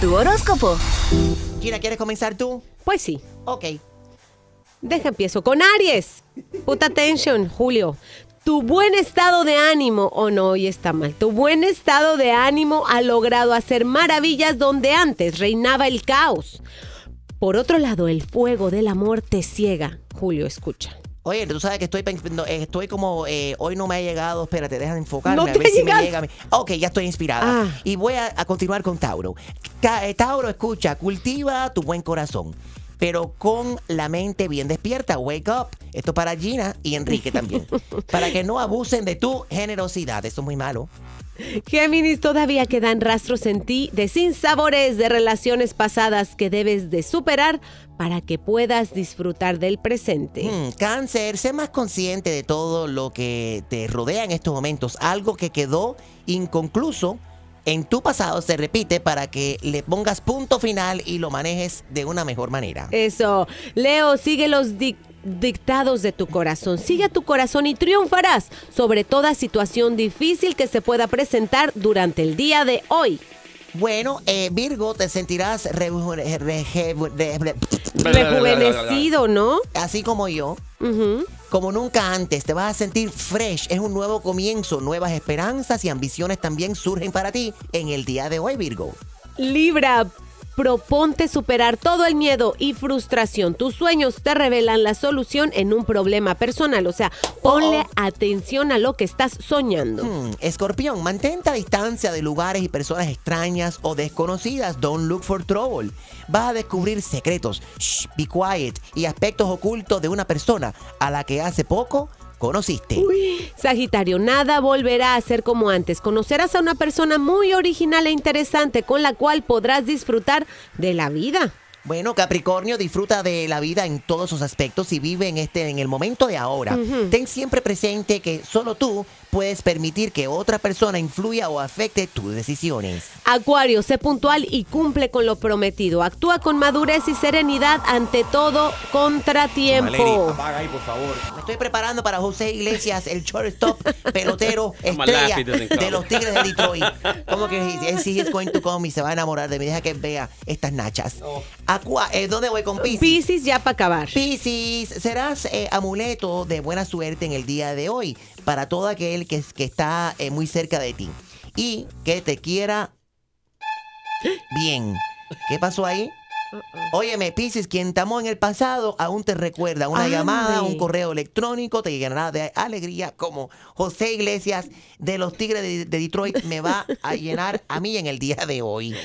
Tu horóscopo. Gina, ¿quieres comenzar tú? Pues sí. Ok. Deja empiezo con Aries. Put attention, Julio. Tu buen estado de ánimo, o oh no, hoy está mal. Tu buen estado de ánimo ha logrado hacer maravillas donde antes reinaba el caos. Por otro lado, el fuego del amor te ciega. Julio, escucha. Oye, tú sabes que estoy pensando, eh, estoy como, eh, hoy no me ha llegado, espérate, deja de enfocarme, No a te ver si me llega. a mí. Ok, ya estoy inspirada. Ah. Y voy a, a continuar con Tauro. Eh, Tauro, escucha, cultiva tu buen corazón, pero con la mente bien despierta. Wake up. Esto para Gina y Enrique también. para que no abusen de tu generosidad. Eso es muy malo. Géminis, todavía quedan rastros en ti de sinsabores de relaciones pasadas que debes de superar para que puedas disfrutar del presente. Hmm, cáncer, sé más consciente de todo lo que te rodea en estos momentos. Algo que quedó inconcluso en tu pasado se repite para que le pongas punto final y lo manejes de una mejor manera. Eso. Leo, sigue los dic- dictados de tu corazón. Sigue a tu corazón y triunfarás sobre toda situación difícil que se pueda presentar durante el día de hoy. Bueno, eh, Virgo, te sentirás Rejuvenecido, ¿no? así como yo. Como nunca antes, te vas a sentir fresh. Es un nuevo comienzo, nuevas esperanzas y ambiciones también surgen para ti en el día de hoy, Virgo. Libra, proponte superar todo el miedo y frustración. Tus sueños te revelan la solución en un problema personal. O sea, ponle Oh. atención a lo que estás soñando. Hmm, Escorpión, mantente a distancia de lugares y personas extrañas o desconocidas. Don't look for trouble. Vas a descubrir secretos, shh, be quiet y aspectos ocultos de una persona a la que hace poco conociste. Sagitario, nada volverá a ser como antes. Conocerás a una persona muy original e interesante con la cual podrás disfrutar de la vida. Bueno, Capricornio disfruta de la vida en todos sus aspectos y vive en este en el momento de ahora. Ten siempre presente que solo tú puedes permitir que otra persona influya o afecte tus decisiones. Acuario, sé puntual y cumple con lo prometido. Actúa con madurez y serenidad ante todo contratiempo. apaga ahí, por favor. Me estoy preparando para José Iglesias, el shortstop, pelotero, estrella de los Tigres de Detroit. Como que él sí es going to come y se va a enamorar de mí. Deja que vea estas nachas. Oh. Aqua, eh, ¿dónde voy con Pisces? Piscis ya para acabar. Piscis, serás eh, amuleto de buena suerte en el día de hoy para todo aquel que, que está eh, muy cerca de ti y que te quiera bien. ¿Qué pasó ahí? Óyeme, Piscis, quien te amó en el pasado aún te recuerda. Una Ande. llamada, un correo electrónico te llenará de alegría como José Iglesias de los Tigres de, de Detroit me va a llenar a mí en el día de hoy.